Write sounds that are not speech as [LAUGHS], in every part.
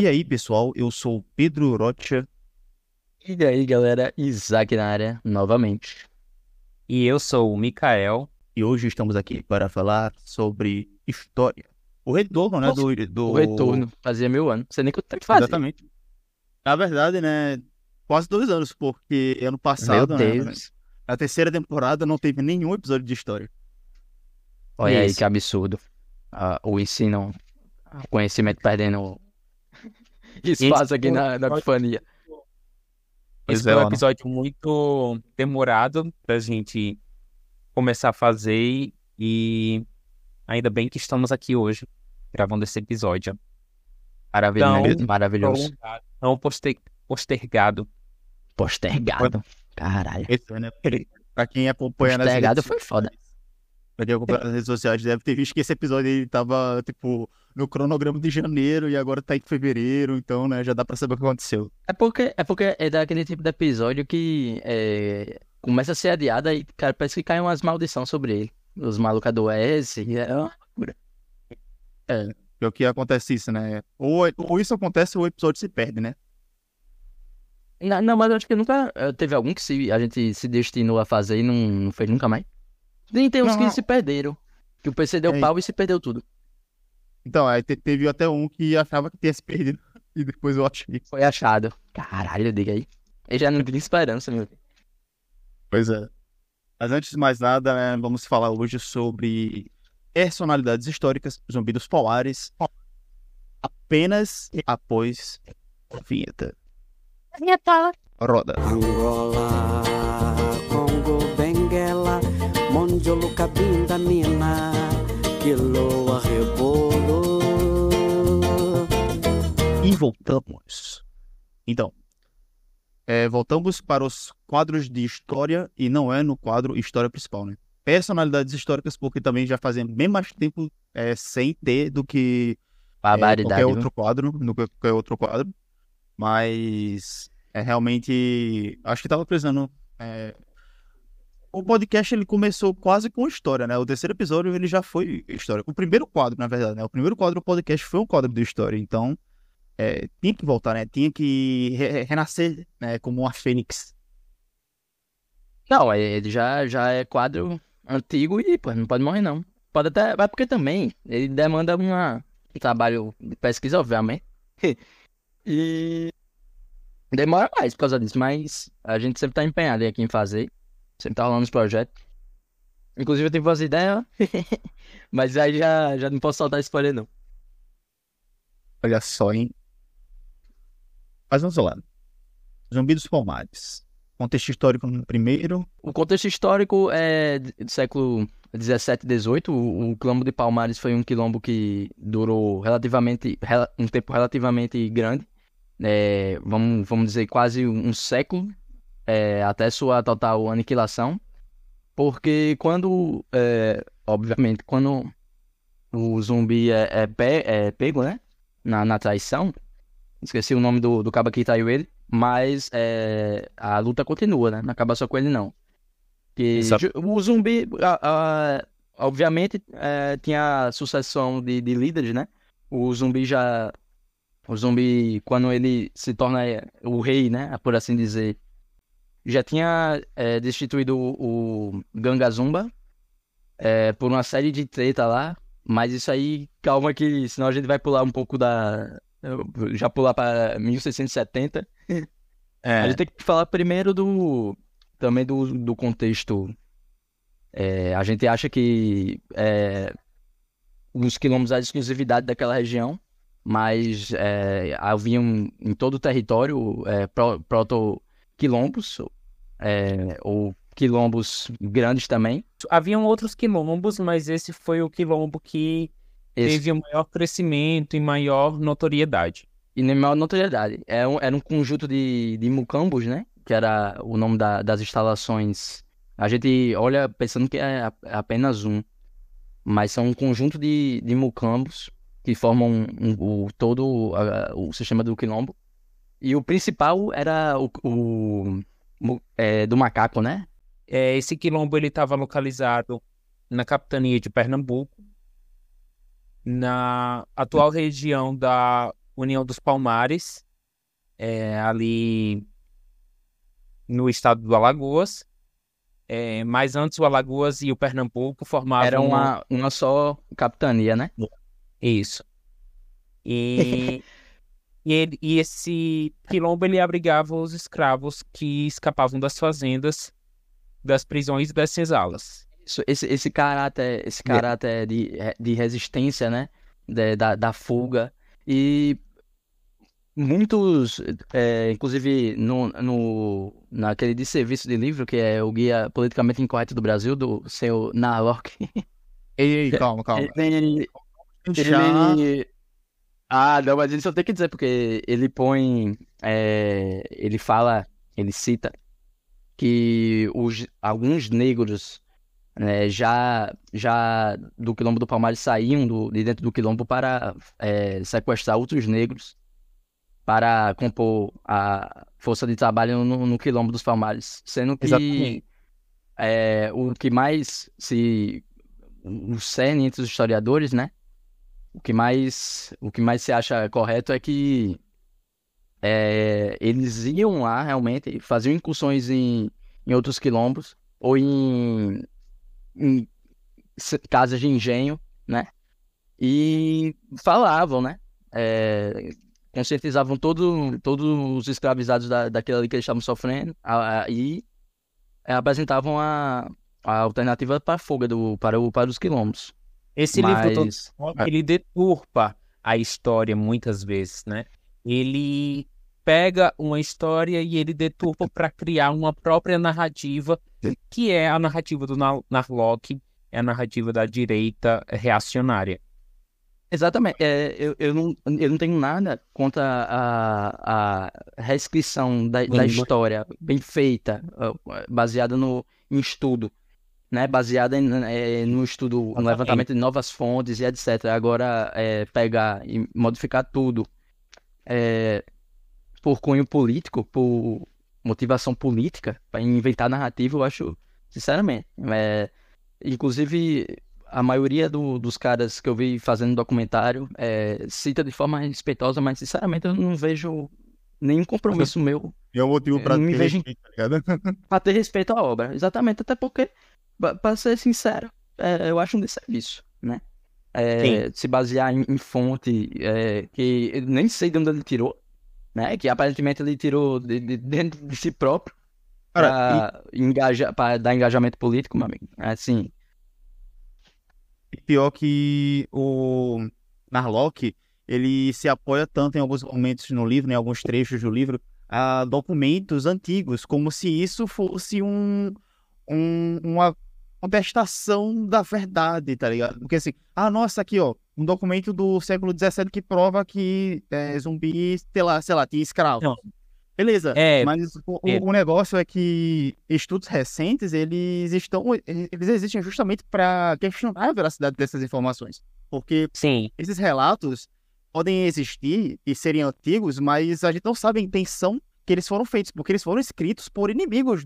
E aí, pessoal, eu sou o Pedro Rocha. E aí, galera, Isaac na área, novamente. E eu sou o Mikael. E hoje estamos aqui para falar sobre história. O retorno, né, Nossa, do, do... O retorno, fazia mil anos. Não sei nem quanto tempo fazia. Exatamente. Na verdade, né, quase dois anos, porque ano passado, Meu né, Deus. na terceira temporada não teve nenhum episódio de história. Olha aí Isso. que absurdo. Ah, o ensino, o conhecimento perdendo espaço aqui na, na epifania. Esse é, foi um mano. episódio muito demorado pra gente começar a fazer e- ainda bem que estamos aqui hoje gravando esse episódio. Maravilhoso. Então, maravilhoso. Não poster- postergado. Postergado. Caralho. Esse, né, pra quem acompanha nas Postergado redes foi foda. sociais- Pra quem acompanha nas redes sociais deve ter visto que esse episódio ele tava, tipo, no cronograma de janeiro e agora tá em fevereiro, então, né, já dá pra saber o que aconteceu. É porque, é porque é daquele tipo de episódio que é, começa a ser adiado e, cara, parece que cai umas maldição sobre ele. Os malucos adoecem. É uma loucura. É o que acontece isso, né? Ou, ou isso acontece ou o episódio se perde, né? Não, não, mas eu acho que nunca eh, teve algum que se, a gente se destinou a fazer e não, não fez nunca mais. Nem tem uns Não, que não. se perderam. Que o PC deu É. pau e se perdeu tudo. Então, aí te- teve até um que achava que tinha se perdido [LAUGHS] e depois eu achei. Foi achado. Caralho, diga aí. Eu já não tinha esperança, meu. Pois é. Mas antes de mais nada, né, vamos falar hoje sobre personalidades históricas, Zumbi dos Polares, apenas após a vinheta. Roda. Angola, Congo, Benguela, Mondiolo, Cabinda, Quiloa, Rebolo. E voltamos. Então, é, voltamos para os quadros de história e não é no quadro história principal, né? Personalidades históricas, porque também já fazem bem mais tempo é, sem ter do que é, qualquer viu? outro quadro, no que- qualquer outro quadro. Mas é realmente. Acho que tava precisando. é, O podcast ele começou quase com história, né? O terceiro episódio ele já foi história. O primeiro quadro, na verdade, né? O primeiro quadro do podcast foi um quadro de história. Então, é, tinha que voltar, né? Tinha que re- renascer, né? Como uma fênix. Não, é- ele já, já é quadro antigo e, pô, não pode morrer, não. Pode até. Mas porque também ele demanda um trabalho de pesquisa, obviamente. [LAUGHS] E demora mais por causa disso, mas a gente sempre tá empenhado aqui em fazer. Sempre tá rolando os projetos. Inclusive eu tive umas ideias, [LAUGHS] mas aí já, já não posso soltar spoiler, não. Olha só, hein? Mas vamos lá. Zumbi dos Palmares. Contexto histórico no primeiro. O contexto histórico é do século 17 e 18. O, o quilombo de Palmares foi um quilombo que durou relativamente rela- um tempo relativamente grande. É, vamos, vamos dizer quase um século é, até sua total aniquilação. Porque quando, é, obviamente, quando o zumbi é, é, pe- é pego, né? Na, na traição. Esqueci o nome do, do cabo que traiu ele. Mas é, a luta continua, né? Não acaba só com ele, não. Que o zumbi, a- a- obviamente, é, tinha sucessão de, de líderes, né? O zumbi já. O zumbi, quando ele se torna o rei, né? Por assim dizer, já tinha é, destituído o, o Gangazumba é, por uma série de treta lá. Mas isso aí, calma que senão a gente vai pular um pouco da. Já pular para 1670. É, A gente tem que falar primeiro do também do, do contexto. É, a gente acha que é, os quilombos eram exclusividade daquela região, mas é, haviam em todo o território é, pro- proto-quilombos, é, ou quilombos grandes também. Haviam outros quilombos, mas esse foi o quilombo que Esse- teve o maior crescimento e maior notoriedade. E nem maior notoriedade. Era um, era um conjunto de, de mucambos, né? Que era o nome da- das instalações. A gente olha pensando que é é apenas um. Mas são um conjunto de, de mucambos que formam um- o, todo a- o sistema do quilombo. E o principal era o, o- é, do macaco, né? É, esse quilombo ele estava localizado na capitania de Pernambuco, na atual região da União dos Palmares, é, ali no estado do Alagoas. É, mas antes o Alagoas e o Pernambuco formavam Era uma, uma só capitania, né? Isso. E, [LAUGHS] e, ele- e esse quilombo ele abrigava os escravos que escapavam das fazendas, das prisões e das senzalas. Isso, esse, esse caráter, esse caráter de, de resistência, né? De- da, da fuga. E muitos, é, inclusive no, no, naquele de serviço de livro, que é o Guia Politicamente Incorreto do Brasil, do seu Narlock. [LAUGHS] Ei, ei, calma, calma. Ele, Já- ele... Ah, não, mas isso eu tenho que dizer, porque ele põe. é, ele fala, ele cita que os, alguns negros né, já, já do Quilombo do Palmares saíam do, de dentro do Quilombo para é, sequestrar outros negros para compor a força de trabalho no, no Quilombo dos Palmares. Sendo que é, o que mais se o cerne entre os historiadores, né? O que mais o que mais se acha correto é que é, eles iam lá realmente, faziam incursões em, em outros quilombos ou em, em casas de engenho, né? E falavam, né? É, conscientizavam todo, todos os escravizados da, daquilo ali que eles estavam sofrendo a- a- e é, apresentavam a, a alternativa para a fuga do, para, o, para os quilombos. Esse livro todo Mas ele deturpa a história muitas vezes, né? Ele pega uma história e ele deturpa para criar uma própria narrativa, que é a narrativa do Nar- Narlock, é a narrativa da direita reacionária. Exatamente. É, eu, eu, não, eu não tenho nada contra a, a reescrição da, da história bem feita, baseada no, em estudo, né? Baseada em, eh, no estudo, no levantamento de novas fontes e etc. Agora, é, pegar e modificar tudo é, por cunho político, por motivação política, para inventar narrativa, eu acho, sinceramente. É, inclusive, a maioria do- dos caras que eu vi fazendo documentário é, cita de forma respeitosa, mas sinceramente eu não vejo nenhum compromisso meu E é o motivo Eu me ter vejo respeito, tá [LAUGHS] para ter respeito à obra. Exatamente, até porque, para ser sincero, é, eu acho um desserviço, né? É, se basear em, em fonte é, que eu nem sei de onde ele tirou, né? Que aparentemente ele tirou de, de- dentro de si próprio para engajar, para dar engajamento político, meu amigo. Assim, E pior que o Narlock, ele se apoia tanto em alguns momentos no livro, em alguns trechos do livro, a documentos antigos, como se isso fosse um, um- uma contestação da verdade, tá ligado? Porque assim, ah, nossa, aqui ó, um documento do século XVII que prova que é, zumbi, sei lá, sei lá, tinha escravo. Não. Beleza, É, mas o, é. o negócio é que estudos recentes, eles estão, eles existem justamente para questionar a veracidade dessas informações. Porque Sim, esses relatos podem existir e serem antigos, mas a gente não sabe a intenção que eles foram feitos, porque eles foram escritos por inimigos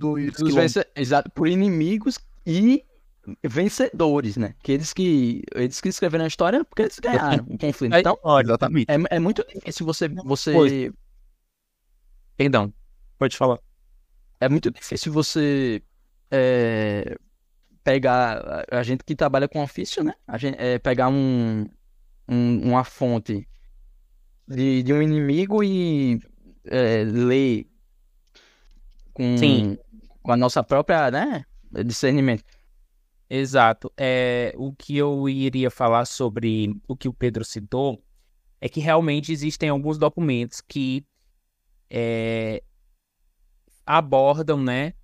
vence- exato, por inimigos e vencedores, né? Que eles que eles que escreveram a história porque eles ganharam [LAUGHS] o conflito. Então, olha, Exatamente. é, é muito difícil você, você Pois. perdão, pode falar. É muito difícil você é, pegar a a gente que trabalha com ofício, né? A gente, é, pegar um, um- uma fonte de, de um inimigo e é, ler com, Sim. com a nossa própria, né? Discernimento. Exato. É, o que eu iria falar sobre o que o Pedro citou é que realmente existem alguns documentos que é, abordam, né,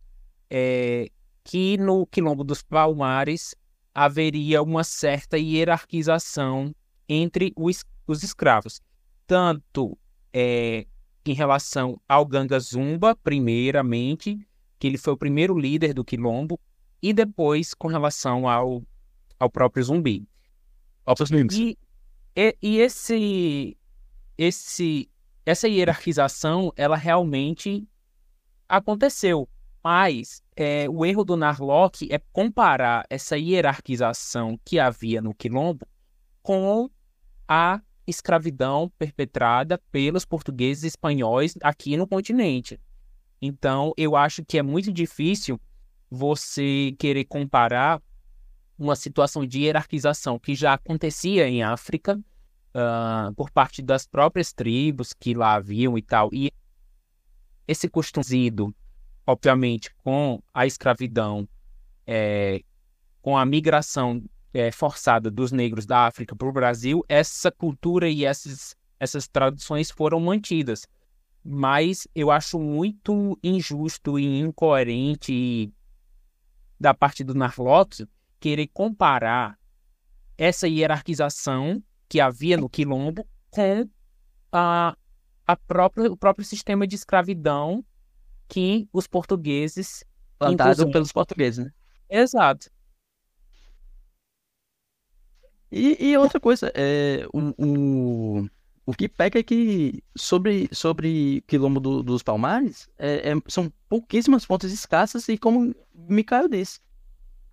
é, que no Quilombo dos Palmares haveria uma certa hierarquização entre os, os escravos, tanto é, em relação ao Ganga Zumba, primeiramente, que ele foi o primeiro líder do Quilombo, e depois com relação ao, ao próprio zumbi. E, e, e esse, esse, essa hierarquização, ela realmente aconteceu. Mas é, o erro do Narlock é comparar essa hierarquização que havia no Quilombo com a escravidão perpetrada pelos portugueses e espanhóis aqui no continente. Então, eu acho que é muito difícil você querer comparar uma situação de hierarquização que já acontecia em África uh, por parte das próprias tribos que lá haviam e tal, e esse costumido, obviamente, com a escravidão, é, com a migração é, forçada dos negros da África para o Brasil, essa cultura e essas, essas tradições foram mantidas. Mas eu acho muito injusto e incoerente da parte do Narlox querer comparar essa hierarquização que havia no quilombo com a, a própria, o próprio sistema de escravidão que os portugueses plantado pelos portugueses, né? Exato. E, e outra coisa, é, o, o, o que pega é que sobre, sobre Quilombo do, dos Palmares, é, é, são pouquíssimas fontes escassas e como me caiu desse.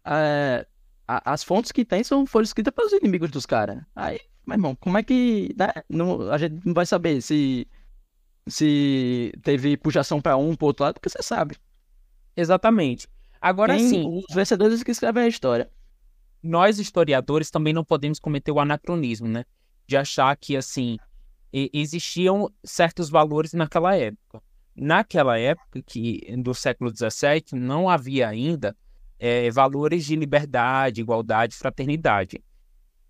É, as fontes que tem são, foram escritas pelos inimigos dos caras. Aí, meu irmão, como é que. Né? Não, a gente não vai saber se, se teve puxação para um pro outro lado, porque você sabe. Exatamente. Agora sim. Os vencedores que escrevem a história nós historiadores também não podemos cometer o anacronismo, né? De achar que, assim, existiam certos valores naquela época. Naquela época, que do século XVII, não havia ainda é, valores de liberdade, igualdade, fraternidade.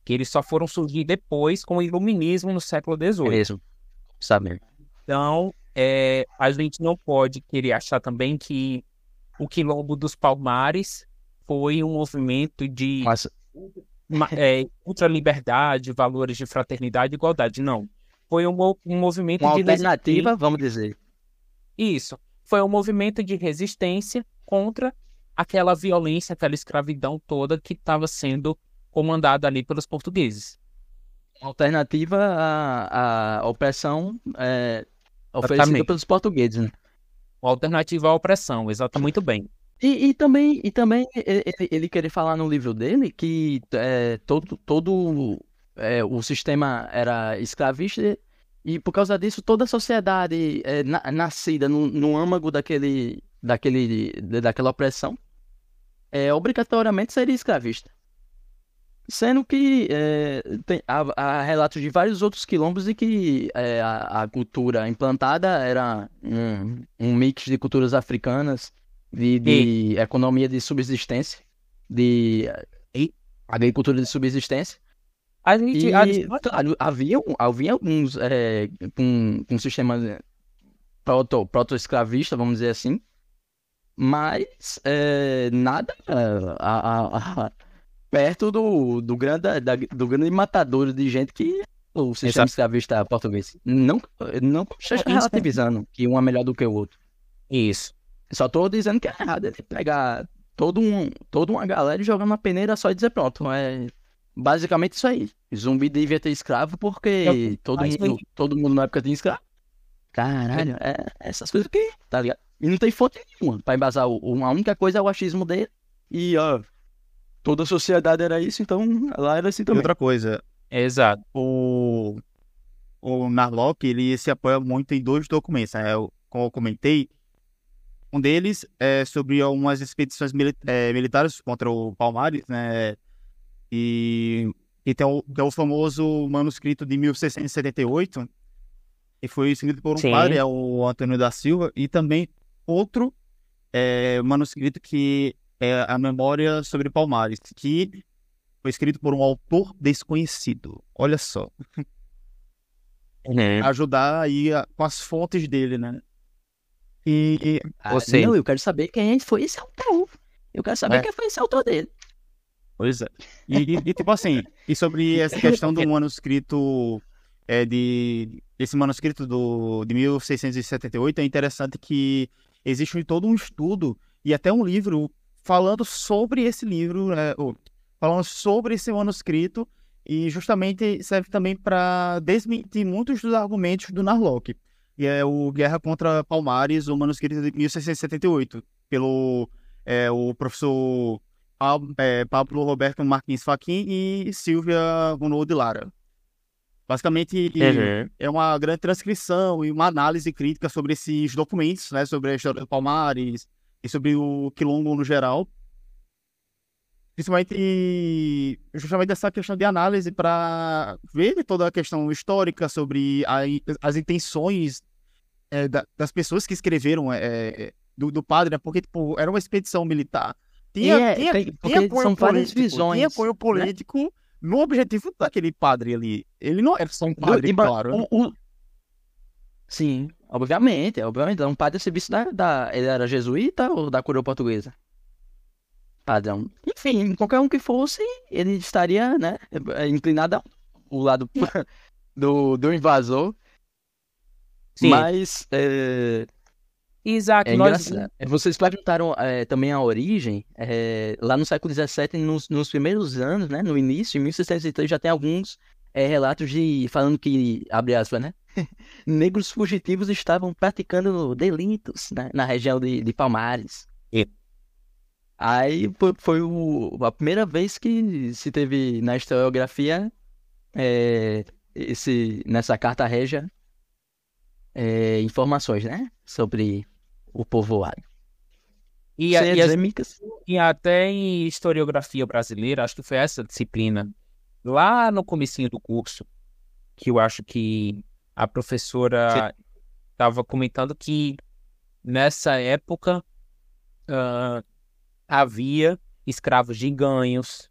Que eles só foram surgir depois com o iluminismo no século XVIII. Mesmo, sabe? Então, é, a gente não pode querer achar também que o quilombo dos Palmares foi um movimento de Mas... é, ultraliberdade, valores de fraternidade e igualdade. Não. Foi um, um movimento Uma de alternativa, vamos dizer. Isso. Foi um movimento de resistência contra aquela violência, aquela escravidão toda que estava sendo comandada ali pelos portugueses. Uma alternativa à, à opressão é, oferecida Exatamente. pelos portugueses, né? Uma alternativa à opressão, exato, muito bem. E, e, também, e também ele, ele querer falar no livro dele que é, todo, todo é, o sistema era escravista e por causa disso toda a sociedade é, na, nascida no, no âmago daquele, daquele, daquela opressão é, obrigatoriamente seria escravista. Sendo que é, tem, há, há, relatos de vários outros quilombos e que é, a, a, cultura implantada era um, um mix de culturas africanas de, de economia de subsistência, de e... agricultura de subsistência. A gente, e, a gente... havia, havia alguns é, com, com sistema proto, proto-escravista, vamos dizer assim, mas é, nada a, a, a, perto do, do, grande, da, do grande matador de gente que o sistema Exato. escravista português. Não, não esteja relativizando que um é melhor do que o outro. Isso. Só tô dizendo que é errado ele pegar todo um, toda uma galera e jogar uma peneira só e dizer pronto. É basicamente isso aí. Zumbi devia ter escravo porque eu, todo, mundo, todo mundo na época tinha escravo. Caralho, é essas coisas que, tá ligado? E não tem fonte nenhuma pra embasar. O, a única coisa é o achismo dele. E, ó, toda a sociedade era isso, então lá era assim também. E outra coisa. Exato. O, o Narlock, ele se apoia muito em dois documentos. Né? Eu, como eu comentei, um deles é sobre algumas expedições mili é, militares contra o Palmares, né? E, e tem é o famoso manuscrito de 1678, que foi escrito por um Sim. padre, é o Antônio da Silva, e também outro é, manuscrito que é a Memória sobre Palmares, que foi escrito por um autor desconhecido. Olha só. É. Ajudar aí a, com as fontes dele, né? E, ah, você... Não, eu quero saber quem foi esse autor. Eu quero saber é. quem foi esse autor dele. Pois é. E, e, e, tipo assim, e sobre essa questão do [LAUGHS] manuscrito, é, de, esse manuscrito do, de 1678, é interessante que existe todo um estudo e até um livro falando sobre esse livro, né, falando sobre esse manuscrito, e justamente serve também para desmentir muitos dos argumentos do Narlock e é o Guerra contra Palmares, o manuscrito de 1678, pelo é, o professor Pablo, é, Pablo Roberto Martins Faquin e Silvia Ronaldo Lara. Basicamente, é uma grande transcrição e uma análise crítica sobre esses documentos, né? Sobre a história do Palmares e sobre o Quilombo no geral. Principalmente, justamente essa questão de análise para ver toda a questão histórica sobre a, as intenções é, da, das pessoas que escreveram é, do, do padre, né? Porque, tipo, era uma expedição militar. É, tem- porque tinha apoio são várias político, visões, Tinha apoio né? político no objetivo daquele padre ali. Ele não era só um Do- padre, ba- claro. né? o- o- Sim, obviamente, obviamente. É um padre a serviço da, da. Ele era jesuíta ou da coroa portuguesa? Padrão. Enfim, qualquer um que fosse, ele estaria, né, inclinado ao lado [LAUGHS] do, do invasor. Sim. Mas é, Exato. é nós- engraçado. É, Vocês perguntaram é, também a origem. é, lá no século XVII, nos, nos primeiros anos, né? No início, em 1603, já tem alguns é, relatos de falando que, abre aspas, né? [LAUGHS] Negros fugitivos estavam praticando delitos né, na região de, de Palmares. E- Aí foi, foi o- a primeira vez que se teve na historiografia é, esse, nessa carta régia é, informações, né? Sobre o povoado. E, a- e as- e até em historiografia brasileira, acho que foi essa disciplina, lá no comecinho do curso, que eu acho que a professora estava comentando que nessa época ah, havia escravos de ganhos,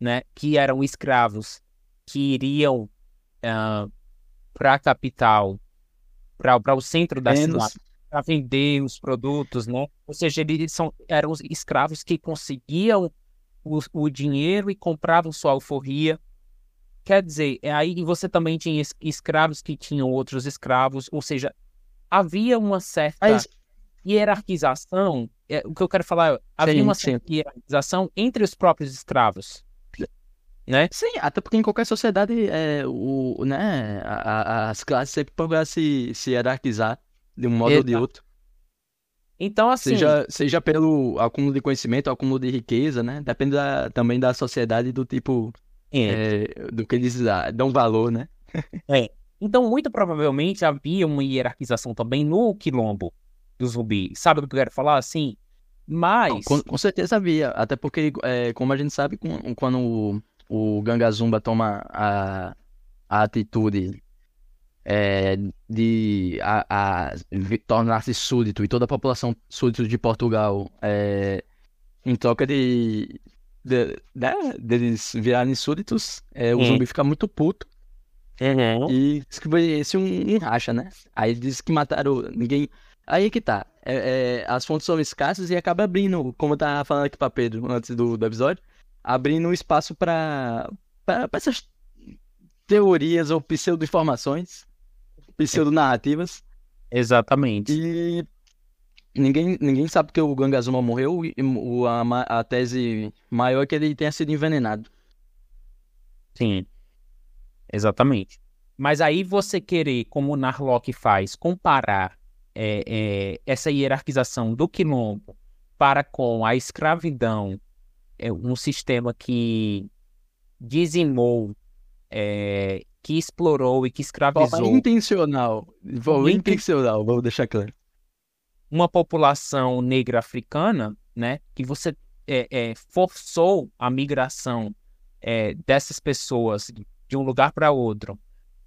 né, que eram escravos que iriam para a capital, para o centro da menos cidade para vender os produtos, né? Ou seja, eles são, eram os escravos que conseguiam o, o dinheiro e compravam sua alforria. Quer dizer, é aí você também tinha es- escravos que tinham outros escravos, ou seja, havia uma certa Mas- hierarquização. é, o que eu quero falar, havia Sim, uma sim. certa hierarquização entre os próprios escravos, né? Sim, até porque em qualquer sociedade é, o, né, a- a- as classes sempre procuram se, se hierarquizar de um modo ou de outro. Então, assim, Seja, seja pelo acúmulo de conhecimento, acúmulo de riqueza, né? Depende da- também da sociedade do tipo é, é, do que eles ah, dão valor, né? Então, muito provavelmente havia uma hierarquização também no quilombo do zumbi. Sabe o que eu quero falar? Assim, mas. Com, com certeza havia, até porque, é, como a gente sabe, com- quando o, o Ganga Zumba toma a, a atitude é, de a, a tornar-se súdito e toda a população súdito de Portugal é, em troca de, de, né, deles virarem súditos, é, o Hum. zumbi fica muito puto Uhum. e diz que foi esse um, um racha, né? Aí diz que mataram ninguém. Aí que tá. É, é, as fontes são escassas e acaba abrindo, como eu tava falando aqui pra Pedro antes do, do episódio, abrindo um espaço pra essas teorias ou pseudo-informações, pseudo-narrativas. Exatamente. E ninguém, ninguém sabe que o Gangazuma morreu e o, a, a tese maior é que ele tenha sido envenenado. Sim. Exatamente. Mas aí você querer, como o Narlock faz, comparar é, é, essa hierarquização do quilombo para com a escravidão, é um sistema que dizimou, é, que explorou e que Forma escravizou intencional. Forma Inten- intencional, vou deixar claro. uma população negra africana, né, que você é, é, forçou a migração é, dessas pessoas de um lugar para outro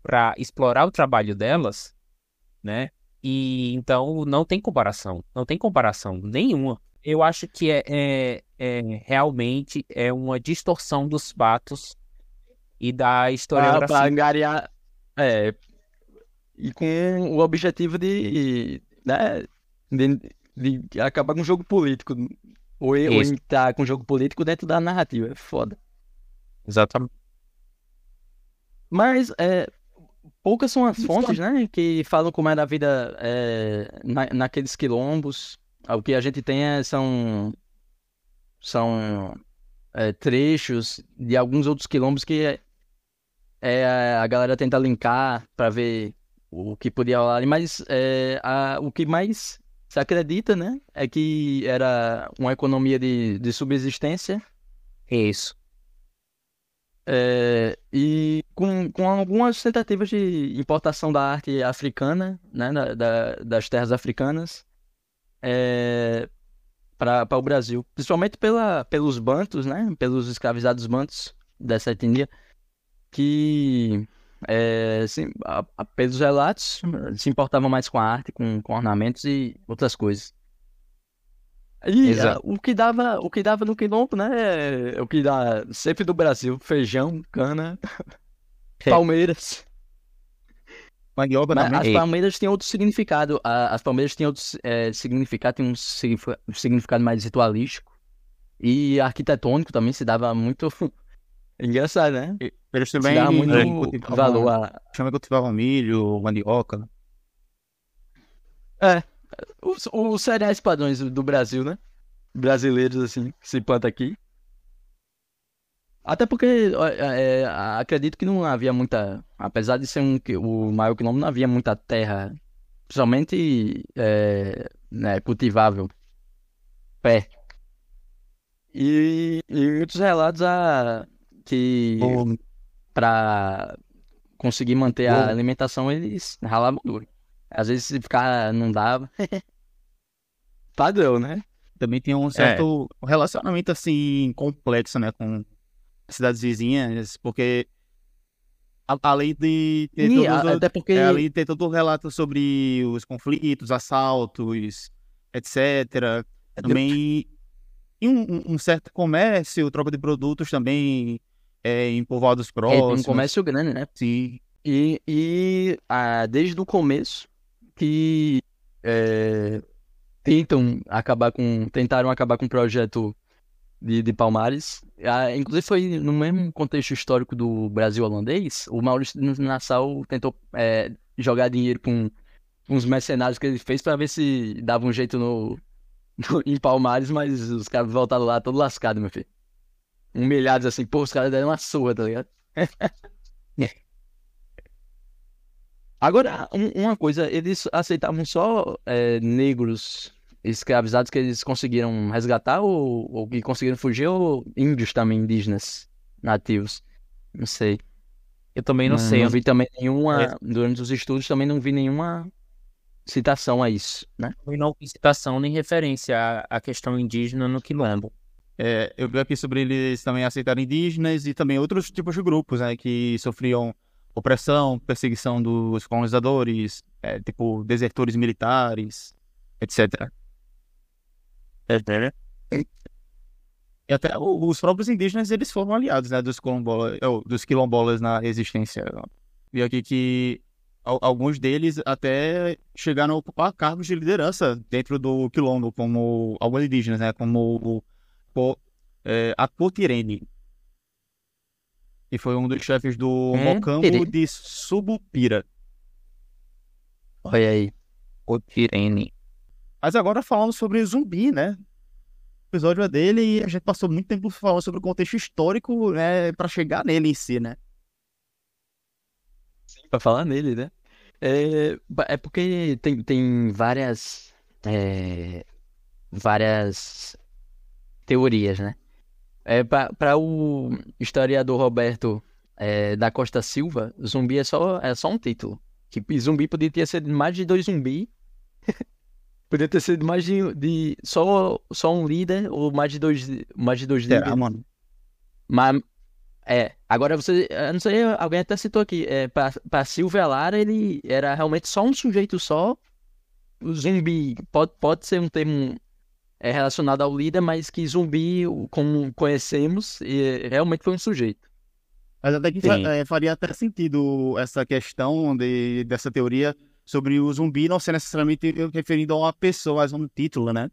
para explorar o trabalho delas, né? E então não tem comparação, não tem comparação nenhuma. Eu acho que é, é, é realmente é uma distorção dos fatos e da historiografia. angariar. É. E com o objetivo de. Né, de, de acabar com o jogo político. Ou, ou entrar com o jogo político dentro da narrativa. É foda. Exatamente. Mas é, poucas são as fontes, né? Que falam como era a vida é, na, naqueles quilombos. O que a gente tem é, são. São é, trechos de alguns outros quilombos que é, a galera tenta linkar pra ver o que podia rolar mas é, a- o que mais se acredita, né, é que era uma economia de, de subsistência Isso. É, e com, com algumas tentativas de importação da arte africana, né, da, da- das terras africanas, é, para o Brasil. Principalmente pela, pelos bantos, né, pelos escravizados bantos dessa etnia, que, é, se- a- a- pelos relatos, se importavam mais com a arte, com, com ornamentos e outras coisas. E Exato. ah, o que dava, o que dava no quilombo, né? é O que dá sempre do Brasil, feijão, cana, [LAUGHS] É. palmeiras. Mas também. as Ei. palmeiras têm outro significado. As palmeiras têm outro eh, significado, tem um significado mais ritualístico e arquitetônico também se dava muito [LAUGHS] engraçado, né? Eles também dava muito é, valor a Chama cultivavam milho, mandioca. os, os cereais padrões do Brasil, né? Brasileiros assim, que se planta aqui. Até porque ó, é, acredito que não havia muita, apesar de ser um, o maior quilombo, não havia muita terra, principalmente é, né, cultivável, pé. E, e muitos relatos a, que Ou- para conseguir manter a Bom. alimentação eles ralavam duro. Às vezes se ficar não dava. [LAUGHS] Padrão, né? também tinha um certo relacionamento assim complexo, né, com cidades vizinhas, porque a- além de ter E todos a- os- até porque é, além de ter todo o relato sobre os conflitos, assaltos, etc. Também tinha um, um- um certo comércio, troca de produtos também é, em povoados é, tem próximos. um comércio grande, né? Sim, E, e ah, desde o começo que é, tentam acabar com, tentaram acabar com o projeto de, de Palmares. Ah, inclusive foi no mesmo contexto histórico do Brasil holandês. O Maurício Nassau tentou é, jogar dinheiro com uns mercenários que ele fez para ver se dava um jeito no, [LAUGHS] no- em Palmares, mas os caras voltaram lá todo lascado, meu filho. Humilhados assim, pô, os caras deram uma surra, tá ligado? [LAUGHS] Agora, um- uma coisa, eles aceitavam só é, negros escravizados que eles conseguiram resgatar ou, ou que conseguiram fugir, ou índios também, indígenas, nativos? Não sei. Eu também não, sei. Não vi também É. nenhuma, durante os estudos também não vi nenhuma citação a isso, né? Eu não vi citação nem referência à, à questão indígena no quilombo. É, eu vi aqui sobre eles também aceitarem indígenas e também outros tipos de grupos, né, que sofriam opressão, perseguição dos colonizadores, é, tipo desertores militares, etc. E até os próprios indígenas eles foram aliados, né, dos quilombolas, ou, dos quilombolas na resistência. Vi aqui que al- alguns deles até chegaram a ocupar cargos de liderança dentro do quilombo, como alguns indígenas, né, como o Po- é, que foi um dos chefes do Hum, Mocambo de Subupira. Olha aí. O Tirene. Mas agora falando sobre zumbi, né? O episódio é dele e a gente passou muito tempo falando sobre o contexto histórico, né, para chegar nele em si, né? Pra falar nele, né? É, é porque tem, tem várias. é, várias teorias, né? É, para o historiador Roberto é, da Costa Silva, zumbi é só, é só um título. Que zumbi podia ter sido mais de dois zumbi. [LAUGHS] podia ter sido mais de, de só, só um líder ou mais de dois, mais de dois Será, líderes. mano? Mas, é, agora você, eu não sei, alguém até citou aqui, é, pra, pra Silvia Lara ele era realmente só um sujeito só, o zumbi pode, pode ser um termo é, relacionado ao líder, mas que zumbi, como conhecemos, e, realmente foi um sujeito. Mas até que fa- é, faria até sentido essa questão de, dessa teoria sobre o zumbi não ser necessariamente referido a uma pessoa, mas a um título, né?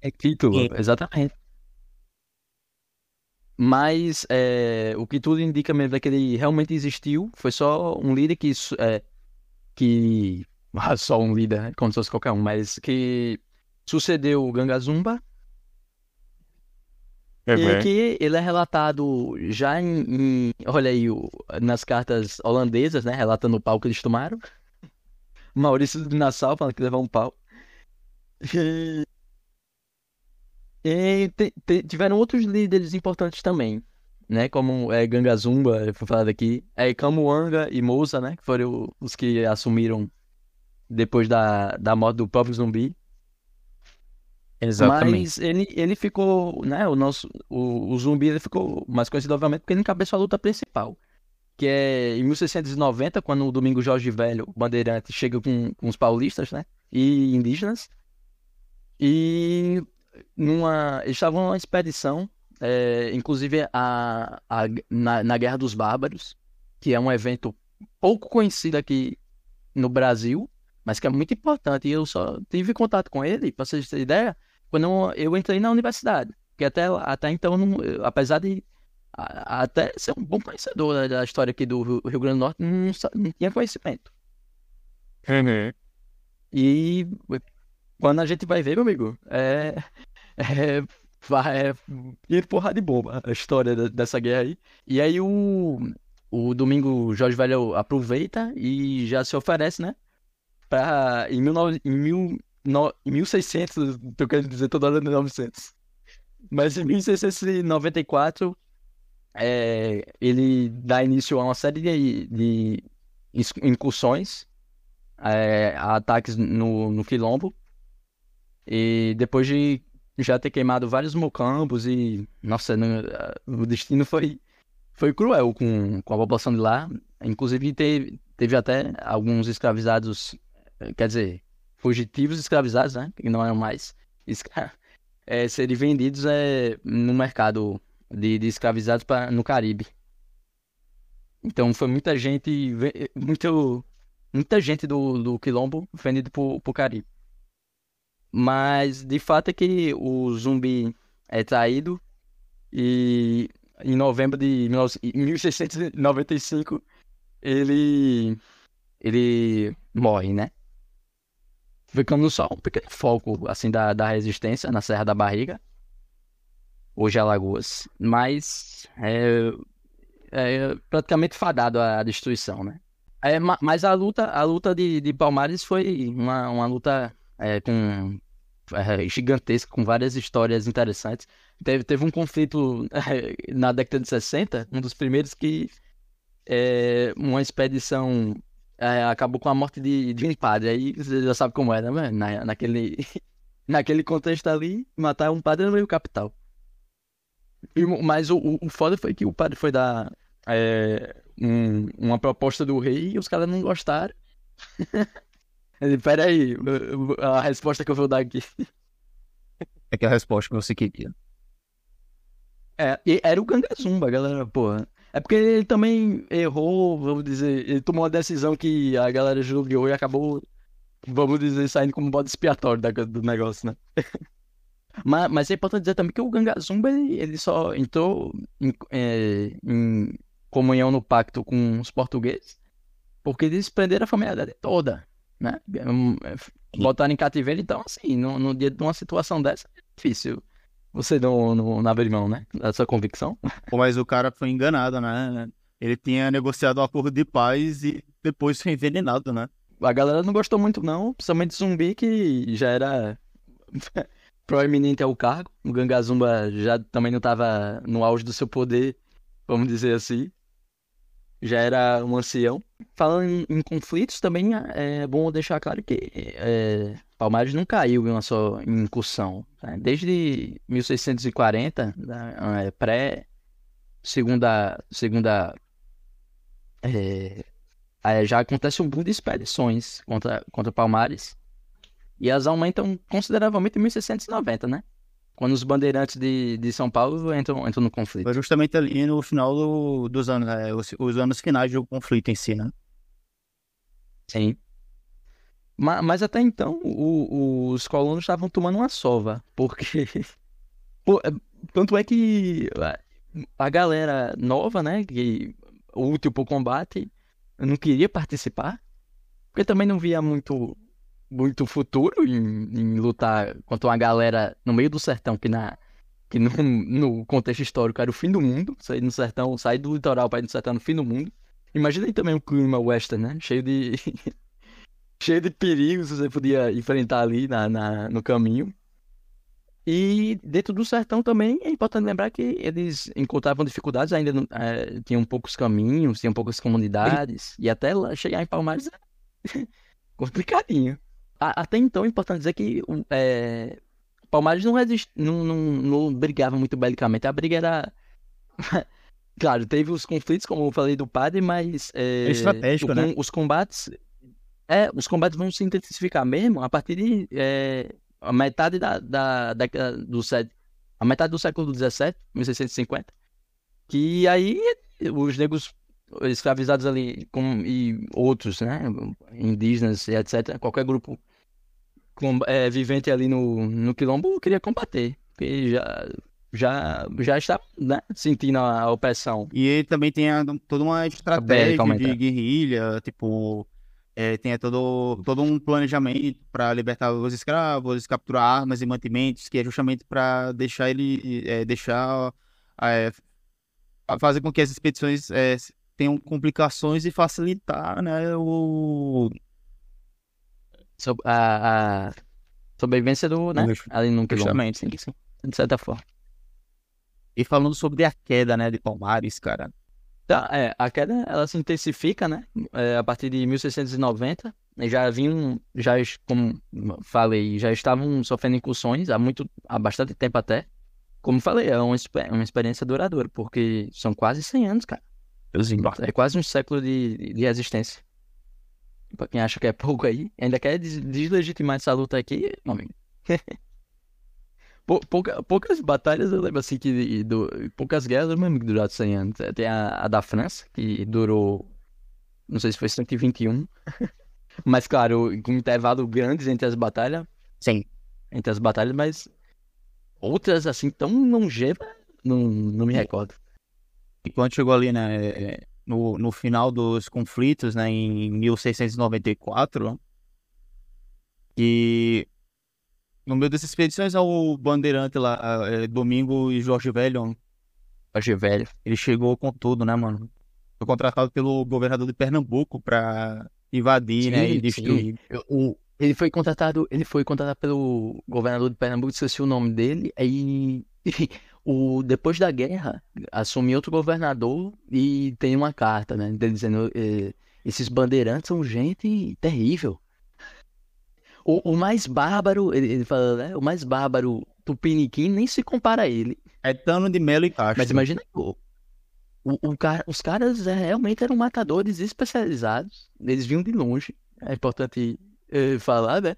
É título, É. exatamente. Mas é, o que tudo indica mesmo é que ele realmente existiu, foi só um líder que, é, que ah, [LAUGHS] só um líder, né? como se fosse qualquer um, mas que sucedeu o Gangazumba e que ele é relatado já em, em- olha aí, o- nas cartas holandesas, né, relatando o pau que eles tomaram. Maurício de Nassau falando que levou um pau. E, e te- te- tiveram outros líderes importantes também. né? Como é Gangazumba, foi falado aqui. É Camuanga e Mousa, né? Que foram os que assumiram depois da, da morte do próprio zumbi. Exatamente. Mas ele, ele ficou, né? O nosso, o, o zumbi ele ficou mais conhecido, obviamente, porque ele encabeçou a luta principal. Que é em 1690, quando o Domingo Jorge Velho, bandeirante, chega com, com os paulistas, né? E indígenas. E numa, eles estavam numa expedição, é, inclusive a, a, na, na Guerra dos Bárbaros, que é um evento pouco conhecido aqui no Brasil, mas que é muito importante. E eu só tive contato com ele, para vocês terem ideia, quando eu entrei na universidade. Porque até, até então, não, eu, apesar de a, até ser um bom conhecedor da, da história aqui do Rio, Rio Grande do Norte, não, não tinha conhecimento. Uhum. E quando a gente vai ver, meu amigo, é. É. vai- É. tiro, porra de bomba a história da- dessa guerra aí. E aí o. O Domingo Jorge Velho aproveita e já se oferece, né? Pra. Em, 19, em, mil, no, em 1600, tô querendo dizer toda hora 1900. Mas em 1694, é, ele dá início a uma série de, de incursões é, a ataques no, no Quilombo. E depois de já ter queimado vários mocambos e, nossa, não- o destino foi, foi cruel com, com a população de lá. Inclusive teve, teve até alguns escravizados, eh, quer dizer, fugitivos escravizados, né? Que não eram mais [LAUGHS] é, serem vendidos é, no mercado de, de escravizados pra, no Caribe. Então foi muita gente, muito, muita gente do, do Quilombo vendido pro, pro Caribe. Mas de fato é que o zumbi é traído e em novembro de 19 em 1695 ele ele morre, né? Ficando só um pequeno foco assim da, da resistência na Serra da Barriga, hoje é Alagoas, mas é, é praticamente fadado à destruição, né? É, ma- mas a luta, a luta de, de Palmares foi uma, uma luta é, com é, gigantesca, com várias histórias interessantes. Teve, teve um conflito é, na década de 60, um dos primeiros que é, uma expedição é, acabou com a morte de, de um padre. Aí você já sabe como era, né? Na, naquele, [LAUGHS] naquele contexto ali, matar um padre era meio capital. E mas o, o, foda foi que o padre foi dar é, um- uma proposta do rei e os caras não gostaram. [LAUGHS] Ele, Pera aí, eu- eu- a resposta que eu vou dar aqui. É aquela resposta que você queria. É, era o Gangazumba, galera, porra. É porque ele também errou, vamos dizer, ele tomou uma decisão que a galera julgou e acabou, vamos dizer, saindo como bode expiatório da- do negócio, né? [LAUGHS] Mas, mas é importante dizer também que o Gangazumba, ele, ele só entrou em, é, em comunhão no pacto com os portugueses porque eles prenderam a família dele toda, né? Hum, é, Botaram em cativeiro, então, assim, no, no dia de uma situação dessa, é difícil você não, não, não abrir mão, né? Da sua convicção. Pô, Mas o cara foi enganado, né? Ele tinha negociado um acordo de paz e depois foi envenenado, né? A galera não gostou muito, não, principalmente zumbi, que já era [LAUGHS] proeminente ao cargo. O Gangazumba já também não estava no auge do seu poder, vamos dizer assim. Já era um ancião. Falando em, em conflitos, também é bom deixar claro que é, Palmares não caiu em uma só incursão. né? Desde 1640, né, é, pré segunda segunda é, Aí já acontece um boom de expedições contra, contra Palmares. E elas aumentam consideravelmente em 1690, né? Quando os bandeirantes de, de São Paulo entram, entram no conflito. Foi justamente ali no final do- dos anos, né? os, os anos finais do conflito em si, né? Sim. Ma- Mas, até então, o- os colonos estavam tomando uma sova. Porque. [LAUGHS] Pô, é- tanto é que a- galera nova, né? Que útil pro combate, não queria participar. Porque também não via muito, muito futuro em, em lutar contra uma galera no meio do sertão, que, na, que no, no contexto histórico era o fim do mundo. Sair no sertão, sair do litoral para ir no sertão no fim do mundo. Imagina aí também o clima western, né? Cheio de. [LAUGHS] cheio de perigos que você podia enfrentar ali na, na- no caminho. E dentro do sertão também é importante lembrar que eles encontravam dificuldades, ainda não, é, tinham poucos caminhos, tinham poucas comunidades, e até lá chegar em Palmares é [LAUGHS] complicadinho. A- até então é importante dizer que é, Palmares não, resist, não, não, não brigava muito belicamente, a briga era. [LAUGHS] Claro, teve os conflitos, como eu falei do padre, mas é, É estratégico, o- né? os combates. É, os combates vão se intensificar mesmo a partir de é, a metade da, da, década do sé- a metade do século XVII, 1650, que aí os negros escravizados ali com, e outros, né, indígenas e etc, qualquer grupo com- é, vivente ali no, no quilombo queria combater, porque já já já está né, sentindo a, opressão. E ele também tem a- toda uma estratégia de guerrilha, tipo, é, tem todo, todo um planejamento para libertar os escravos, capturar armas e mantimentos, que é justamente para deixar ele, é, deixar, é, fazer com que as expedições é, tenham complicações e facilitar, né, o... So- a, a sobrevivência do, né, ali no. Justamente. Sim, sim, de certa forma. E falando sobre a queda, né, de Palmares, cara. Tá, é, a queda ela se intensifica, né? é, a partir de 1690, e já vinham, já como falei, já estavam sofrendo incursões há muito, há bastante tempo até. Como falei, é uma, uma experiência duradoura, porque são quase 100 anos, cara. É quase um século de, de existência. Pra quem acha que é pouco aí, ainda quer des- deslegitimar essa luta aqui, meu amigo. [LAUGHS] Pou- pouca- poucas batalhas, eu lembro assim que do, poucas guerras, eu lembro que duraram 100 anos. Tem a, a da França, que durou, não sei se foi 121. [LAUGHS] Mas claro, com intervalo grandes entre as batalhas, Sim. entre as batalhas, mas outras assim tão longevas, não, não me recordo. E quando chegou ali, né, é, no, no final dos conflitos, né, em 1694, que no meio dessas expedições, o bandeirante lá, é, Domingo e Jorge Velho, Hoje velho. ele chegou com tudo, né, mano? Foi contratado pelo governador de Pernambuco pra invadir, né, Sim, e destruir. Eu- o- ele foi contratado, ele foi contratado pelo governador de Pernambuco, esqueci o nome dele, aí [LAUGHS] o depois da guerra assumiu outro governador e tem uma carta, né, dele dizendo eh, esses bandeirantes são gente terrível. O, o mais bárbaro, ele, ele fala, né, o mais bárbaro tupiniquim nem se compara a ele. É Tano de Melo e Castro. Mas imagina, o, o, o cara, os caras é, realmente eram matadores especializados. Eles vinham de longe. É importante eh, falar, né?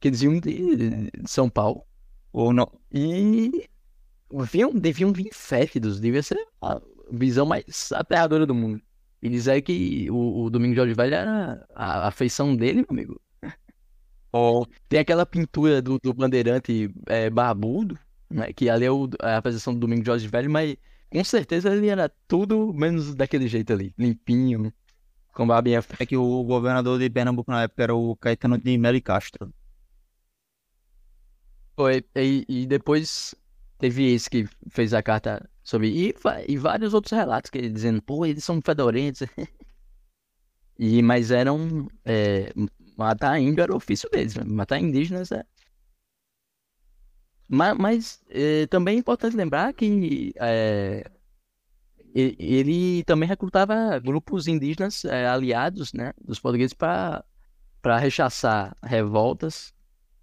Que eles vinham de, de São Paulo. Ou não. E vinham, deviam vir fétidos. Devia ser a visão mais aterradora do mundo. E dizer que o, o Domingos Jorge Velho era a, a feição dele, meu amigo. Tem aquela pintura do, do bandeirante é, barbudo, né? Que ali é, o, é a apresentação do Domingos Jorge Velho, mas com certeza ele era tudo menos daquele jeito ali. Limpinho, com barbinha É que o governador de Pernambuco na época era o Caetano de Melo e Castro. Foi, e, e depois teve esse que fez a carta sobre. E, e vários outros relatos que ele dizendo, pô, eles são fedorentos. [LAUGHS] e, mas eram. É, matar índio era ofício deles, né? matar indígenas é. Mas, mas é, também é importante lembrar que é, ele também recrutava grupos indígenas é, aliados né, dos portugueses para rechaçar revoltas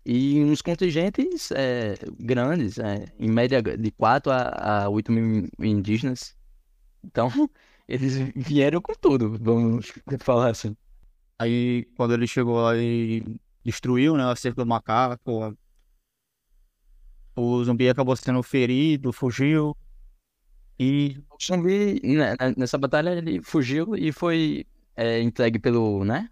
e uns contingentes é, grandes, é, em média de 4 a, a 8 mil indígenas. Então, [LAUGHS] eles vieram com tudo, vamos falar assim. Aí, quando ele chegou lá e destruiu, né, a cerca do macaco, o zumbi acabou sendo ferido, fugiu. E O Xangli, né, nessa batalha, ele fugiu e foi é, entregue pelo, né?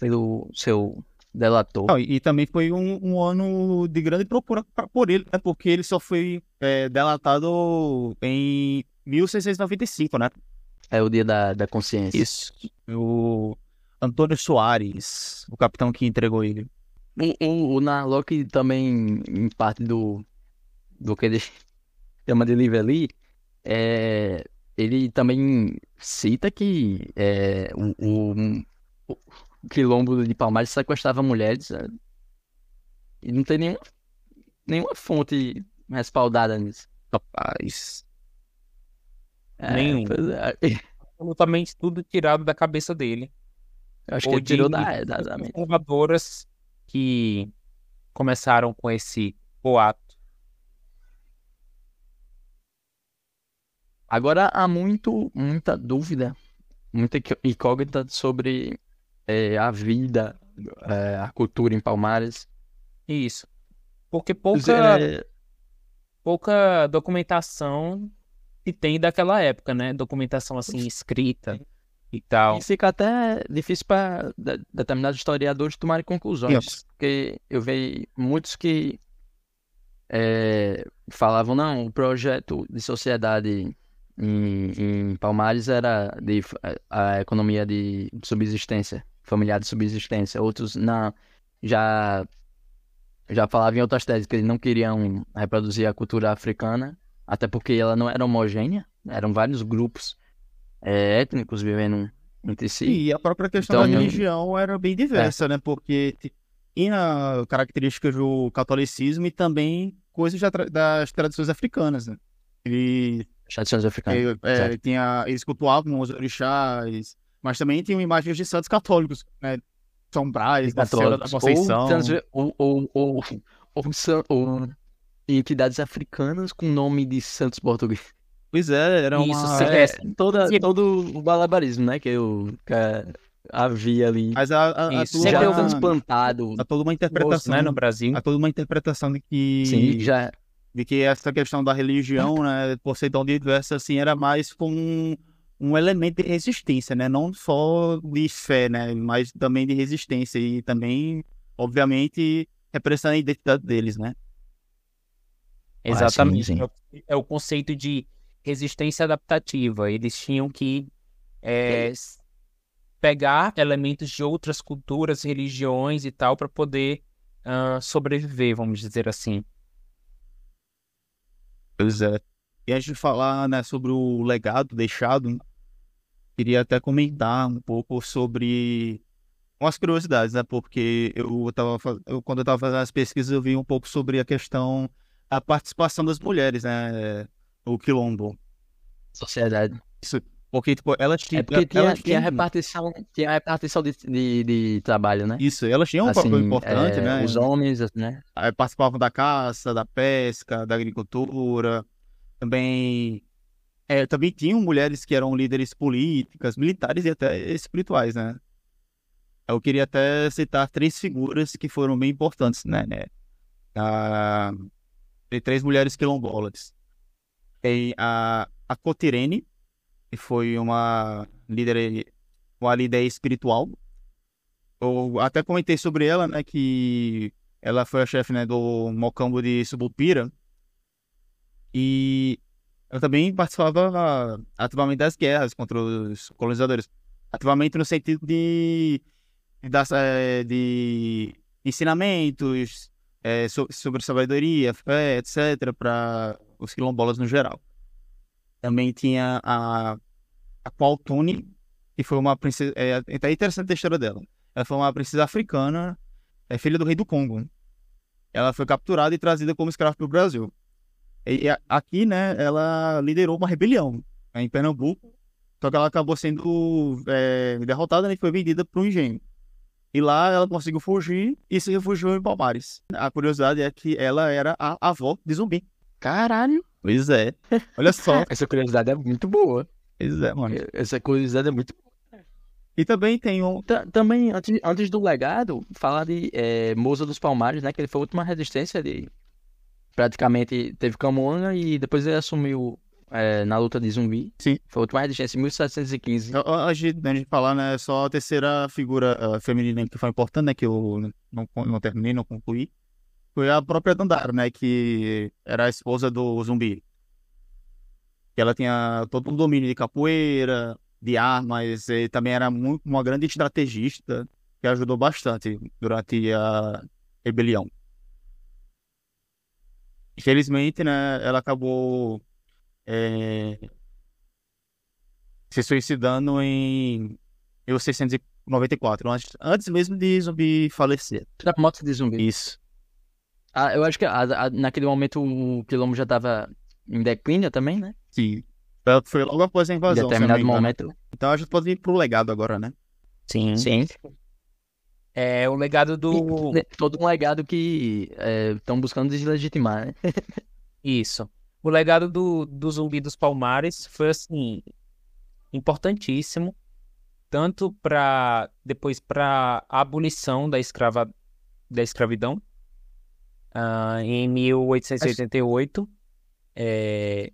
Pelo seu delator. Não, e, e também foi um, um ano de grande procura por ele, né? Porque ele só foi é, delatado em 1695, né? É o dia da, da consciência. Isso. O Antônio Soares, o capitão que entregou ele. O, o, o Narlock também, em parte do, do que ele [LAUGHS] chama de livro ali, é, ele também cita que é, o, o, o quilombo de Palmares sequestrava mulheres é, e não tem nem nenhuma fonte respaldada nisso. Rapaz. É, Nenhum. é. Absolutamente tudo tirado da cabeça dele. Eu acho Ou que ele tirou de da, da, da mente. conservadoras que começaram com esse boato. Agora há muito, muita dúvida, muita incógnita sobre é, a vida, é, a cultura em Palmares. Isso. Porque pouca, É, pouca documentação se tem daquela época, né? Documentação assim escrita e tal. E fica até difícil para determinados historiadores tomarem conclusões. Porque eu vi muitos que é, falavam, não, o projeto de sociedade em, em Palmares era de a economia de subsistência, familiar de subsistência. Outros não, já, já falavam em outras teses que eles não queriam reproduzir a cultura africana, até porque ela não era homogênea, eram vários grupos é, étnicos vivendo entre si. E a própria questão Então, da eu- religião era bem diversa, né? Porque tinha características do catolicismo e também coisas das tradições africanas, né? E Tradições africanas. é, é, tinha, eles cultuavam os orixás, mas também tinham imagens de santos católicos, né? São Brás, da Senhora da Conceição. Ou, trans- ou, ou, ou, ou, ou entidades africanas com nome de santos portugueses. Pois é, era uma... Isso, sim. É, É, toda, todo o balabarismo, né? Que, eu, que havia ali. Mas a, a, a já sempre é transplantado. há toda uma Né, interpretação, no Brasil. há toda uma interpretação de que Sim, já. de que essa questão da religião, né, por ser tão diversa assim, era mais como um, um elemento de resistência, né, não só de fé, né, mas também de resistência e também, obviamente, representando a identidade deles, né. Ah, sim, Exatamente. sim. É o- É o conceito de resistência adaptativa. Eles tinham que é, s- pegar elementos de outras culturas, religiões e tal, para poder ah, sobreviver, vamos dizer assim. Pois é. E antes de falar, né, sobre o legado deixado, queria até comentar um pouco sobre umas curiosidades, né, porque eu tava, eu, quando eu tava fazendo as pesquisas, eu vi um pouco sobre a questão da participação das mulheres, né, no quilombo. Sociedade. Porque, tipo, elas tinham. É porque tinha, elas tinha tinham- repartição, tinha repartição de, de, de trabalho, né? Isso, elas tinham um papel Assim, importante, é, né? Os homens, né? Aí participavam da caça, da pesca, da agricultura. Também. É, também tinham mulheres que eram líderes políticas, militares e até espirituais, né? Eu queria até citar três figuras que foram bem importantes, né? Ah, tem três mulheres quilombolas. Tem a, a Cotirene, que foi uma líder, uma líder espiritual. Eu até comentei sobre ela, né? Que ela foi a chefe, né, do Mocambo de Subupira. E ela também participava ativamente das guerras contra os colonizadores. Ativamente no sentido de, de, eh, de ensinamentos so- sobre sabedoria, fé, etc., para os quilombolas no geral. Também tinha a, a Qualtune, que foi uma princesa. É, é até interessante a história dela. Ela foi uma princesa africana, é filha do rei do Congo. Ela foi capturada e trazida como escrava para o Brasil. E aqui, né, ela liderou uma rebelião né, em Pernambuco, só que ela acabou sendo é, derrotada né, e foi vendida para um engenho. E lá ela conseguiu fugir e se refugiou em Palmares. A curiosidade é que ela era a avó de Zumbi. Caralho! Pois é. Olha [LAUGHS] só. Essa curiosidade é muito boa. pois é, mano. Essa curiosidade é muito E também tem um. Ta- Também, antes, antes do legado, falar de Moça dos Palmares, né? Que ele foi a última resistência de. Praticamente teve Camoanga e depois ele assumiu eh, na luta de zumbi. Sim. Foi a última resistência em 1715. Antes de, antes de falar, né, só a terceira figura ah, feminina que foi importante, né, que eu não, não terminei, não concluí, foi a própria Dandara, né, que era a esposa do zumbi. Que ela tinha todo um domínio de capoeira, de armas, e também era muito, uma grande estrategista que ajudou bastante durante a rebelião. Infelizmente, né, ela acabou eh, se suicidando em 1694, antes, antes mesmo de Zumbi falecer. Da moto de zumbi. Isso. Ah, eu acho que a- a- naquele momento o quilombo já tava em declínio também, né? Sim. Foi- logo após a Em invasão. me determinado momento. Então a gente pode ir pro legado agora, né? Sim. Sim. É o legado do. [LAUGHS] Todo um legado que estão buscando deslegitimar, né? Isso. O legado do, do Zumbi dos Palmares foi assim importantíssimo, tanto para depois para a abolição da escrava da escravidão ah, em 1888, é,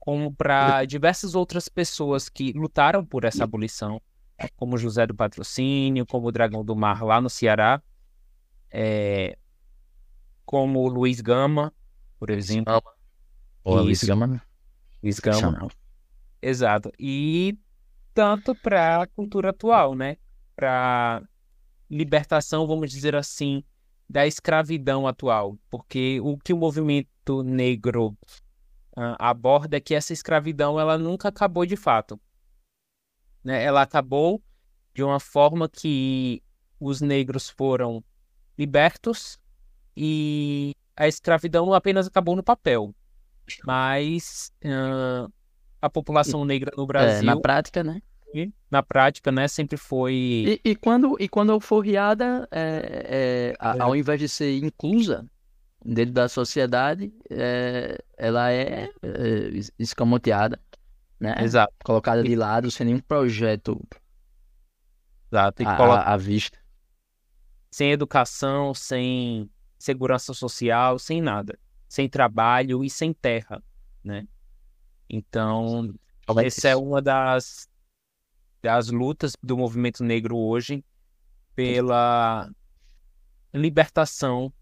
como para diversas outras pessoas que lutaram por essa abolição, como José do Patrocínio, como o Dragão do Mar lá no Ceará, é, como Luiz Gama, por exemplo. Pô, Luiz Isso. Gama. Gama. sensacional. Exato. E tanto para a cultura atual, né? Para libertação, vamos dizer assim, da escravidão atual. Porque o que o movimento negro ah, aborda é que essa escravidão ela nunca acabou de fato. Né? Ela acabou de uma forma que os negros foram libertos e a escravidão apenas acabou no papel. Mas ah, a população negra no É, Brasil, na prática, né? na prática, né, sempre foi. E, e quando, e quando a alforriada, é, é, a- ao invés de ser inclusa dentro da sociedade, é, ela é, é, es- escamoteada, né? Exato, Colocada de lado sem nenhum projeto exato. E à, à- à vista. sem educação, sem segurança social, sem nada. Sem trabalho e sem terra, né? Então, essa é uma das, das lutas do movimento negro hoje pela libertação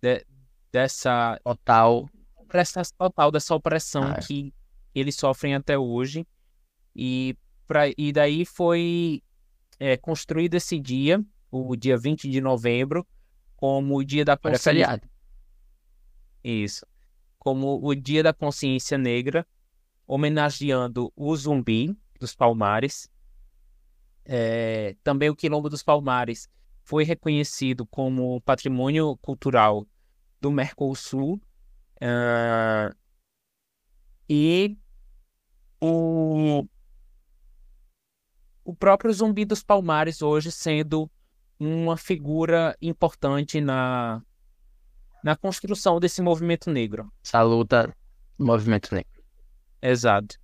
de- dessa total. total, dessa opressão Ah, é. que eles sofrem até hoje. E, pra, e daí foi é, construído esse dia, o dia 20 de novembro, como o dia da consciência. feriado. Isso. Como o Dia da Consciência Negra, homenageando o Zumbi dos Palmares. É, também o Quilombo dos Palmares foi reconhecido como patrimônio cultural do Mercosul. Ah, e o, o próprio Zumbi dos Palmares hoje sendo uma figura importante na, na construção desse movimento negro. Essa luta do movimento negro. Exato.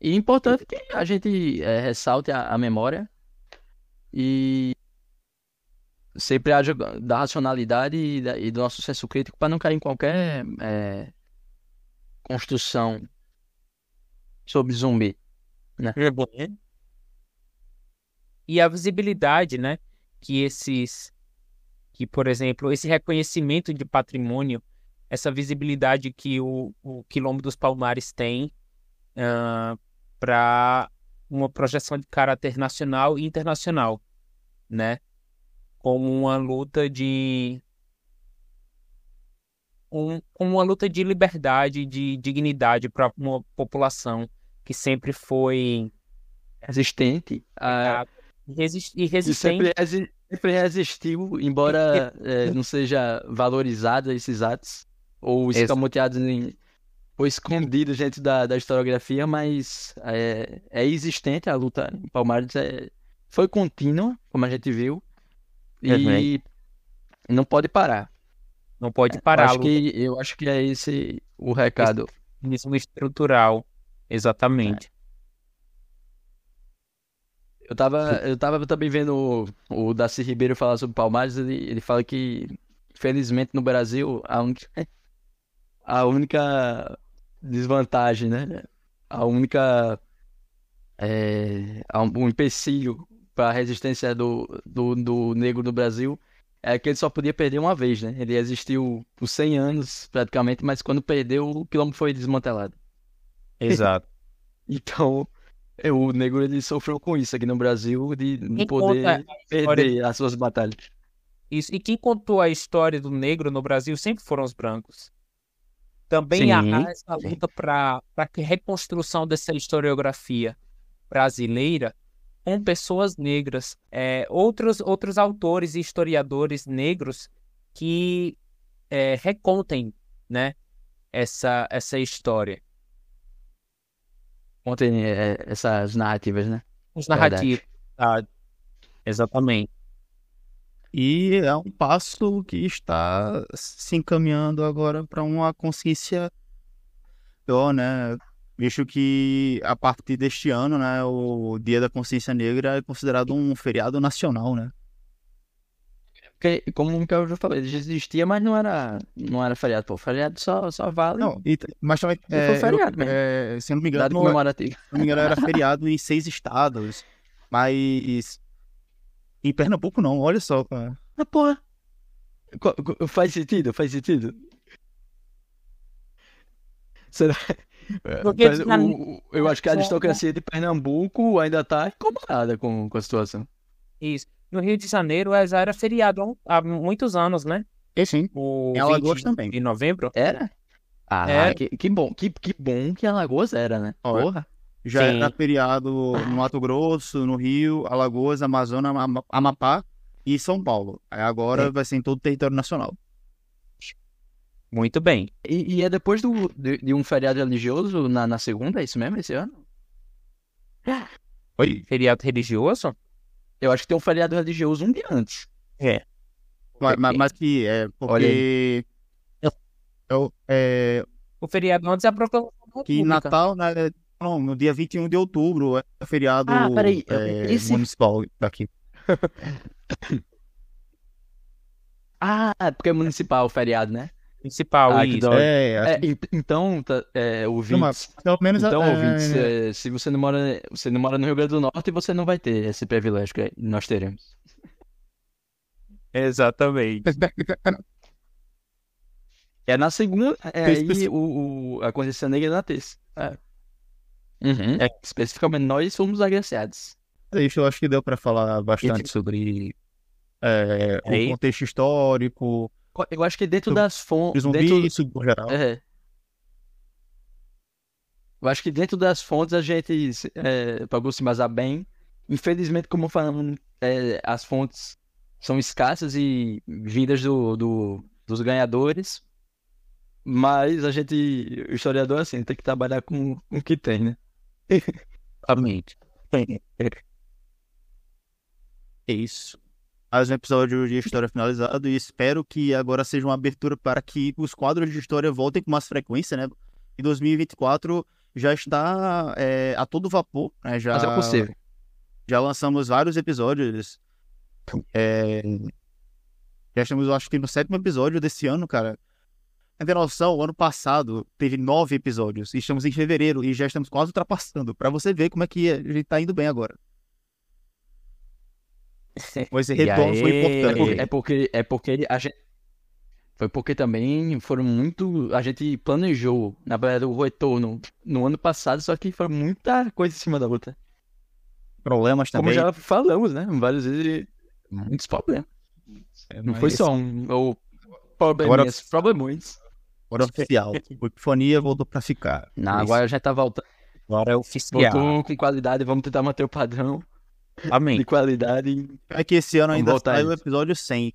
E é importante que a gente é, ressalte a, a memória e sempre haja da racionalidade e, da- e do nosso senso crítico para não cair em qualquer é, construção sobre zumbi. E a visibilidade, né, que esses, que por exemplo, esse reconhecimento de patrimônio, essa visibilidade que o, o Quilombo dos Palmares tem para uma projeção de caráter nacional e internacional, né, como uma luta de um, como uma luta de liberdade, de dignidade para uma população que sempre foi Resistente a, Resist- e e resistente. sempre, resi- sempre resistiu, embora é, não seja valorizado esses atos ou escamoteados em, ou escondidos dentro da, da historiografia, mas é, é existente a luta em Palmares, é, foi contínua, como a gente viu, e não pode parar. Não pode Eu parar. acho que, eu acho que é esse o recado. Lutismo estrutural. Exatamente. Eu tava, eu tava também vendo o, o Darcy Ribeiro falar sobre Palmares, ele, ele fala que, infelizmente, no Brasil, a única, a única desvantagem, né? A única, é, um empecilho para a resistência do, do, do negro no Brasil é que ele só podia perder uma vez, né? Ele existiu por 100 anos, praticamente, mas quando perdeu, o quilombo foi desmantelado. Exato. [LAUGHS] Então, é, o negro ele sofreu com isso aqui no Brasil, de não Quem poder história- perder as suas batalhas. Isso. E quem contou a história do negro no Brasil sempre foram os brancos. Também Sim, há essa luta para a reconstrução dessa historiografia brasileira com pessoas negras. É, outros, outros autores e historiadores negros que é, recontem, né, essa, essa história. Contem é, essas narrativas, né? Os Verdade. narrativos. tá? Exatamente. E é um passo que está se encaminhando agora para uma consciência pior, né? Visto que a partir deste ano, né, o Dia da Consciência Negra é considerado um feriado nacional, né? Porque, como eu já falei, já existia, mas não era, não era feriado. Pô, feriado só, só vale Não, e, mas também, foi é, feriado eu- mesmo. é, se não me engano, dado não- comemorativo. se não me engano, era feriado em seis estados, mas em Pernambuco não, olha só, cara. Ah, porra. Faz sentido, faz sentido. Será? Porque Mas na- o- o- eu acho que a aristocracia de Pernambuco ainda tá incomodada com, com a situação. Isso. No Rio de Janeiro é, já era feriado há, muitos anos, né? E sim, O Em Alagoas 20 também. de novembro. Era? Ah, Era. Que, que bom, que, que bom que Alagoas era, né? Ó, Porra. já Sim. era feriado no Mato Grosso, no Rio, Alagoas, Amazonas, Ama- Amapá e São Paulo. Agora É. vai ser em todo o território nacional. Muito bem. E, e é depois do, de, de um feriado religioso na, na segunda, é isso mesmo, esse ano? Oi? Feriado religioso? Eu acho que tem um feriado religioso um dia antes. Mas, mas- mas que é Olha porque eu, é, O feriado antes é a proclamação que. Natal, né, não, no dia 21 de outubro, é feriado Ah, peraí, é, esse- municipal daqui. [LAUGHS] Ah, é porque é municipal o feriado, né? Principal, Ah, isso. É, É, ent- então, tá, é, Não, ouvintes, mas pelo menos então, é, ouvintes, é, se você não mora, você não mora no Rio Grande do Norte, você não vai ter esse privilégio que nós teremos. Exatamente. É na segunda, é aí o, o- a consciência negra é na terça. É. Uhum. É, especificamente nós somos agraciados. É isso, eu acho que deu para falar bastante sobre é, o contexto histórico, Eu acho que dentro Sobre das fontes, zumbi, dentro, isso no geral. É. Eu acho que dentro das fontes a gente é, pagou se embasar bem. Infelizmente, como falamos, é, as fontes são escassas e vindas do, do- dos ganhadores. Mas a gente, o historiador, assim, tem que trabalhar com, com o que tem, né? [LAUGHS] Exatamente. É isso. Mais um episódio de história finalizado e espero que agora seja uma abertura para que os quadros de história voltem com mais frequência, né? Em 2024 já está é, a todo vapor, né? Já, Mas é possível. já lançamos vários episódios. É, já estamos, acho que no sétimo episódio desse ano, cara. Ter noção, o ano passado teve nove episódios. E estamos em fevereiro e já estamos quase ultrapassando. Pra você ver como é que a gente tá indo bem agora. [LAUGHS] Esse retorno foi aí? É importante. porque, é porque, é porque a gente. Foi porque também foram muito. A gente planejou, na verdade, o retorno no ano passado, só que foi muita coisa em cima da outra. Problemas Como também. já falamos, né? Várias vezes, muitos problemas. É, Não foi só um. Ou probleminhas, problemões. Agora é oficial. [LAUGHS] O Epifonia voltou pra ficar. Não, Isso. agora já tá voltando. Agora é oficial. Voltou com qualidade, vamos tentar manter o padrão de Amém. qualidade. É que esse ano Vamos ainda sai o episódio 100.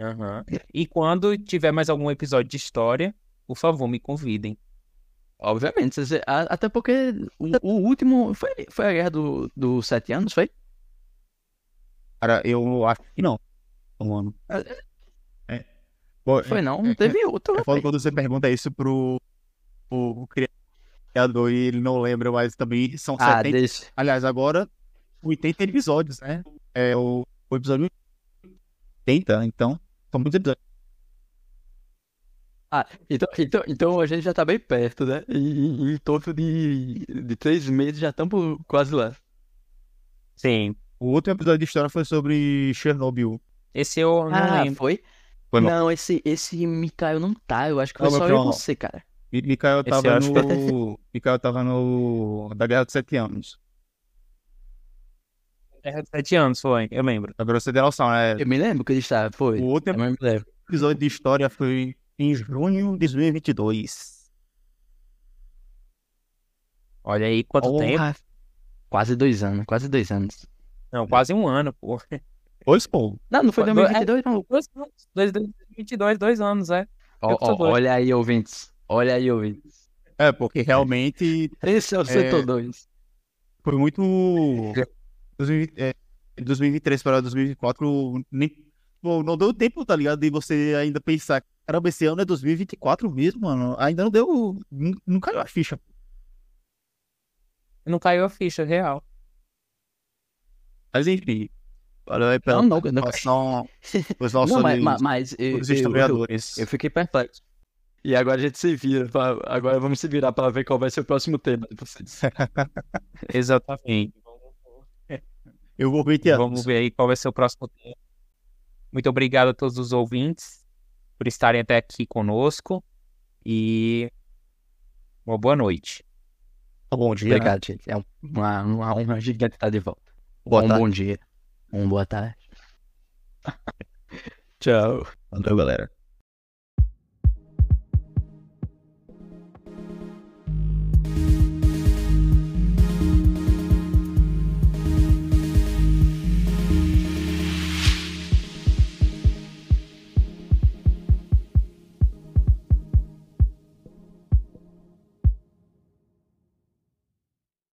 Aham. E quando tiver mais algum episódio de história, por favor, me convidem. Obviamente. Até porque o, o último. Foi, foi a guerra do, dos sete anos, foi? Cara, eu acho que não. Um ano. É. Pô, Foi é- não, é- teve outro. É foda quando você pergunta isso pro, pro criador e ele não lembra, mas também são Ah, 70. deixa. Aliás, agora 80 episódios, né? É o, o episódio 80, então são muitos episódios. Ah, então, então, então a gente já tá bem perto, né? E, em torno de, de três meses já estamos quase lá. Sim. O último episódio de história foi sobre Chernobyl. Esse eu não Ah, lembro. foi? Foi. Não, esse, esse Mikael não tá. Eu acho que foi Não, só eu e você, cara. Mi- Mikael tava no. [LAUGHS] Mikael tava no. Da Guerra dos Sete Anos. É sete anos foi, eu lembro. Pra você ter noção, né? Eu me lembro que ele estava, foi. O último me lembro. episódio de história foi em junho de 2022. Olha aí quanto tempo. Porra. Quase dois anos, quase dois anos. Não, quase um ano, pô. Dois, pô. Não, não foi Dois- 2022, não. Dois anos, dois- 2022, dois anos, é. Olha aí, ouvintes. Olha aí, ouvintes. É, porque realmente Esse é o setor 2. foi muito. 2020, é, 2023 para 2024, nem, pô, não deu tempo, tá ligado? De você ainda pensar, caramba, esse ano é 2024 mesmo, mano. Ainda não deu. Não, não caiu a ficha. Não caiu a ficha real. Mas enfim. Valeu aí pela Não, não, [LAUGHS] não. participação dos nossos Não, mas, amigos, mas, mas eu, dos eu- eu- historiadores. eu fiquei perplexo. E agora a gente se vira. pra- agora vamos se virar para ver qual vai ser o próximo tema de vocês. [LAUGHS] Exatamente. Eu vou ver. Vamos ver aí qual vai ser o próximo tema. Muito obrigado a todos os ouvintes por estarem até aqui conosco. E uma boa noite. Tá bom dia. Obrigado, gente. É um- uma, uma honra gigante estar de volta. Boa um tarde. bom dia. Um boa tarde. [LAUGHS] Tchau. Valeu, galera.